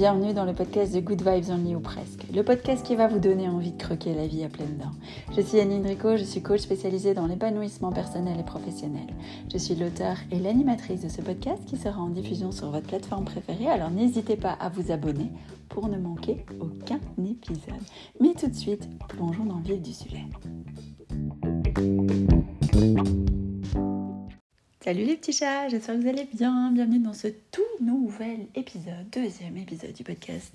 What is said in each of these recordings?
Bienvenue dans le podcast de Good Vibes Only ou presque, le podcast qui va vous donner envie de croquer la vie à pleines dents. Je suis Anne Rico, je suis coach spécialisée dans l'épanouissement personnel et professionnel. Je suis l'auteur et l'animatrice de ce podcast qui sera en diffusion sur votre plateforme préférée, alors n'hésitez pas à vous abonner pour ne manquer aucun épisode. Mais tout de suite, plongeons dans le vif du sujet. Salut les petits chats, j'espère que vous allez bien. Bienvenue dans ce tout nouvel épisode, deuxième épisode du podcast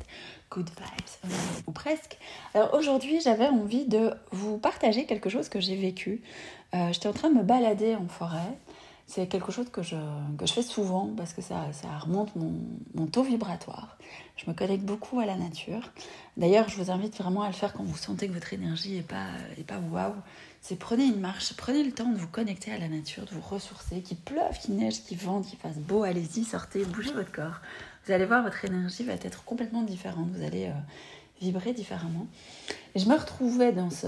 Good Vibes, ou presque. Alors aujourd'hui, j'avais envie de vous partager quelque chose que j'ai vécu. Euh, J'étais en train de me balader en forêt. C'est quelque chose que je, que je fais souvent parce que ça, ça remonte mon, mon taux vibratoire. Je me connecte beaucoup à la nature. D'ailleurs, je vous invite vraiment à le faire quand vous sentez que votre énergie n'est pas, est pas waouh c'est prenez une marche, prenez le temps de vous connecter à la nature, de vous ressourcer, qu'il pleuve, qu'il neige, qu'il vente, qu'il fasse beau, allez-y, sortez, bougez votre corps. Vous allez voir, votre énergie va être complètement différente, vous allez euh, vibrer différemment. Et je me retrouvais dans, ce,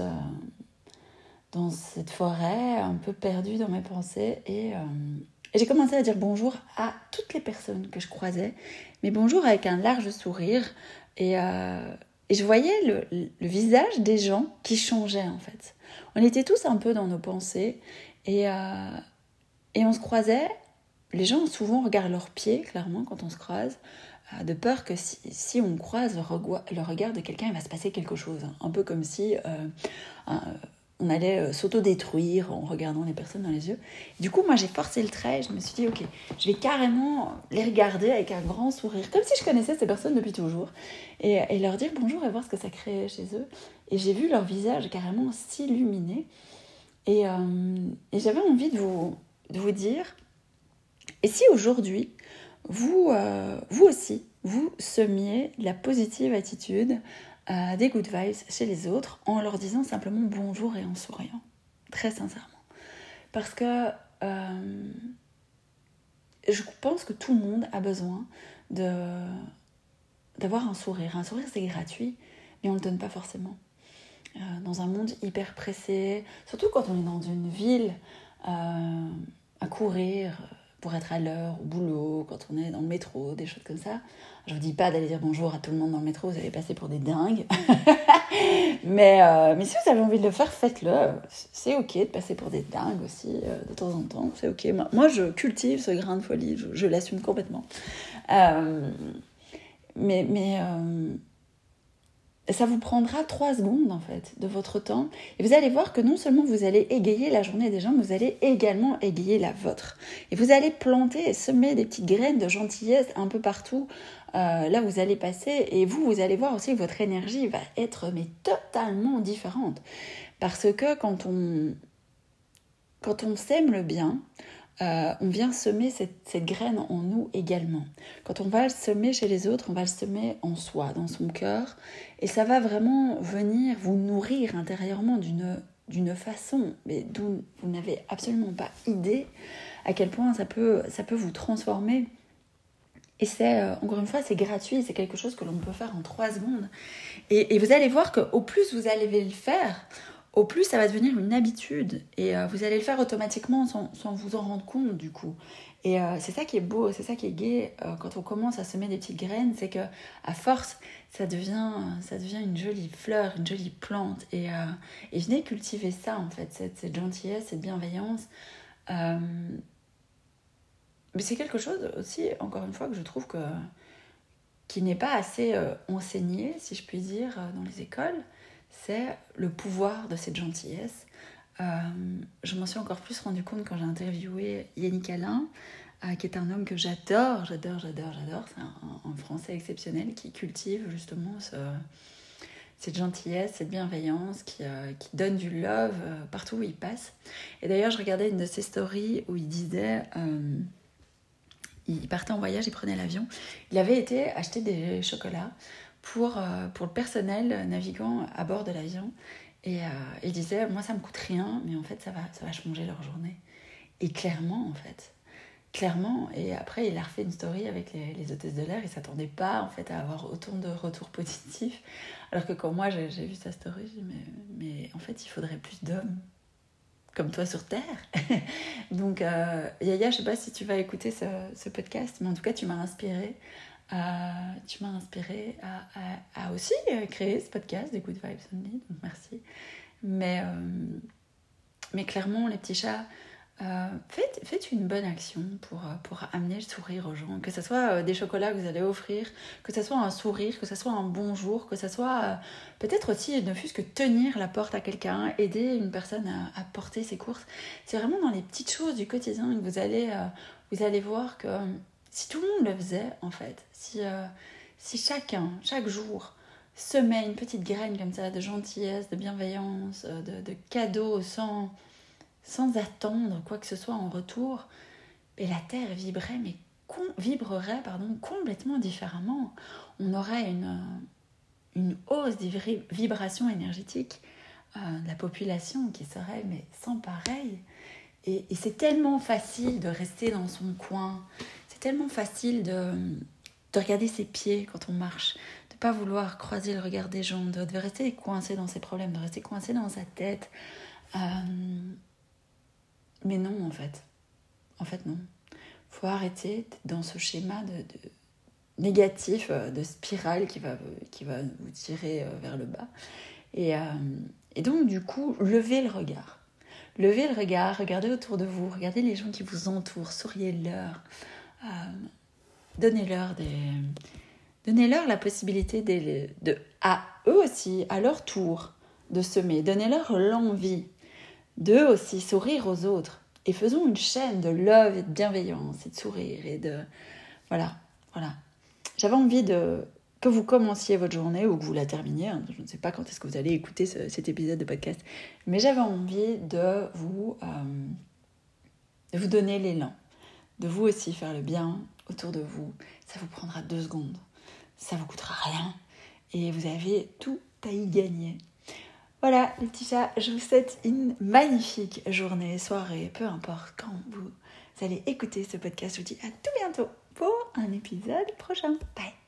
dans cette forêt, un peu perdue dans mes pensées, et, euh, j'ai commencé à dire bonjour à toutes les personnes que je croisais, mais bonjour avec un large sourire, et, euh, et je voyais le, visage des gens qui changeaient en fait on était tous un peu dans nos pensées et, euh, et on se croisait. Les gens souvent regardent leurs pieds, clairement, quand on se croise, de peur que si, on croise le, regard de quelqu'un, il va se passer quelque chose. Hein. Un peu comme si on allait s'auto-détruire en regardant les personnes dans les yeux. Du coup, moi, j'ai forcé le trait. Je me suis dit, ok, je vais carrément les regarder avec un grand sourire, comme si je connaissais ces personnes depuis toujours, et, et leur dire bonjour et voir ce que ça crée chez eux. Et j'ai vu leur visage carrément s'illuminer. Et, euh, j'avais envie de vous, dire, et si aujourd'hui, vous, euh, vous aussi, vous semiez la positive attitude, euh, des good vibes chez les autres en leur disant simplement bonjour et en souriant, très sincèrement. Parce que je pense que tout le monde a besoin de d'avoir un sourire. Un sourire, c'est gratuit, mais on ne le donne pas forcément. Euh, dans un monde hyper pressé, surtout quand on est dans une ville euh, à courir pour être à l'heure au boulot, quand on est dans le métro, des choses comme ça. Je vous dis pas d'aller dire bonjour à tout le monde dans le métro, vous allez passer pour des dingues. mais, euh, mais si vous avez envie de le faire, faites-le. C'est ok de passer pour des dingues aussi de temps en temps, c'est ok. Moi, je cultive ce grain de folie, je, l'assume complètement. mais mais ça vous prendra trois secondes en fait de votre temps et vous allez voir que non seulement vous allez égayer la journée des gens, mais vous allez également égayer la vôtre. Et vous allez planter et semer des petites graines de gentillesse un peu partout euh, là vous allez passer et vous, vous allez voir aussi que votre énergie va être mais totalement différente. Parce que quand on, quand on sème le bien, euh, on vient semer cette, graine en nous également. Quand on va le semer chez les autres, on va le semer en soi, dans son cœur, et ça va vraiment venir vous nourrir intérieurement d'une façon mais dont vous n'avez absolument pas idée à quel point ça peut, ça peut vous transformer. Et c'est, euh, encore une fois, c'est gratuit, c'est quelque chose que l'on peut faire en trois secondes. Et, et vous allez voir qu'au plus vous allez le faire, au plus ça va devenir une habitude et euh, vous allez le faire automatiquement sans, vous en rendre compte du coup. Et euh, c'est ça qui est beau, c'est ça qui est gai euh, quand on commence à semer des petites graines, c'est que à force ça devient, ça devient une jolie fleur, une jolie plante. Et, et venez cultiver ça en fait, cette, cette gentillesse, cette bienveillance. mais c'est quelque chose aussi, encore une fois, que je trouve que qui n'est pas assez enseigné, si je puis dire, dans les écoles c'est le pouvoir de cette gentillesse. Euh, je m'en suis encore plus rendu compte quand j'ai interviewé Yannick Alain, euh, qui est un homme que j'adore, j'adore, j'adore, j'adore. C'est un, Français exceptionnel qui cultive justement cette gentillesse, cette bienveillance, qui, euh, qui donne du love partout où il passe. Et d'ailleurs, je regardais une de ses stories où il disait il partait en voyage, il prenait l'avion. Il avait été acheter des chocolats pour, euh, pour le personnel navigant à bord de l'avion. Et euh, il disait, moi ça me coûte rien, mais en fait ça va, ça va changer leur journée. Et clairement, en fait, clairement. Et après, il a refait une story avec les, les hôtesses de l'air. Il s'attendait pas, en fait, à avoir autant de retours positifs. Alors que quand moi, j'ai vu sa story, j'ai dit, mais, mais en fait, il faudrait plus d'hommes comme toi sur Terre. Donc, euh, Yaya, je sais pas si tu vas écouter ce, ce, podcast, mais en tout cas, tu m'as inspiré tu m'as inspiré à, aussi créer ce podcast des Good Vibes Only, donc merci. Mais, mais clairement, les petits chats, euh, faites, une bonne action pour, euh, pour amener le sourire aux gens. Que ce soit euh, des chocolats que vous allez offrir, que ce soit un sourire, que ce soit un bonjour, que ce soit peut-être aussi ne fût-ce que tenir la porte à quelqu'un, aider une personne à, porter ses courses. C'est vraiment dans les petites choses du quotidien que vous allez, vous allez voir que si tout le monde le faisait, en fait, si, si chacun, chaque jour, semait une petite graine comme ça de gentillesse, de bienveillance, de, de cadeaux sans attendre quoi que ce soit en retour, et la Terre vibrerait, mais vibrerait pardon, complètement différemment. On aurait une, une hausse des vibrations énergétiques euh, de la population qui serait mais sans pareil. Et, c'est tellement facile de rester dans son coin, c'est tellement facile de, de, regarder ses pieds quand on marche, de pas vouloir croiser le regard des gens, de, rester coincé dans ses problèmes, de rester coincé dans sa tête. Euh, mais non, en fait. En fait, non. faut arrêter dans ce schéma de, négatif, euh, de spirale qui va, qui va vous tirer euh, vers le bas. Et, et donc, du coup, levez le regard. Levez le regard, regardez autour de vous, regardez les gens qui vous entourent, souriez-leur. Donnez-leur des... Donnez-leur la possibilité de, de, à eux aussi, à leur tour, de semer. Donnez-leur l'envie d'eux aussi sourire aux autres. Et faisons une chaîne de love et de bienveillance et de sourire et de... Voilà, voilà. J'avais envie de que vous commenciez votre journée ou que vous la terminiez, hein. je ne sais pas quand est-ce que vous allez écouter cet épisode de podcast, mais j'avais envie de vous, euh, de vous donner l'élan, de vous aussi faire le bien autour de vous. Ça vous prendra deux secondes, ça vous coûtera rien et vous avez tout à y gagner. Voilà les petits chats, je vous souhaite une magnifique journée, soirée, peu importe quand vous allez écouter ce podcast. Je vous dis à tout bientôt pour un épisode prochain. Bye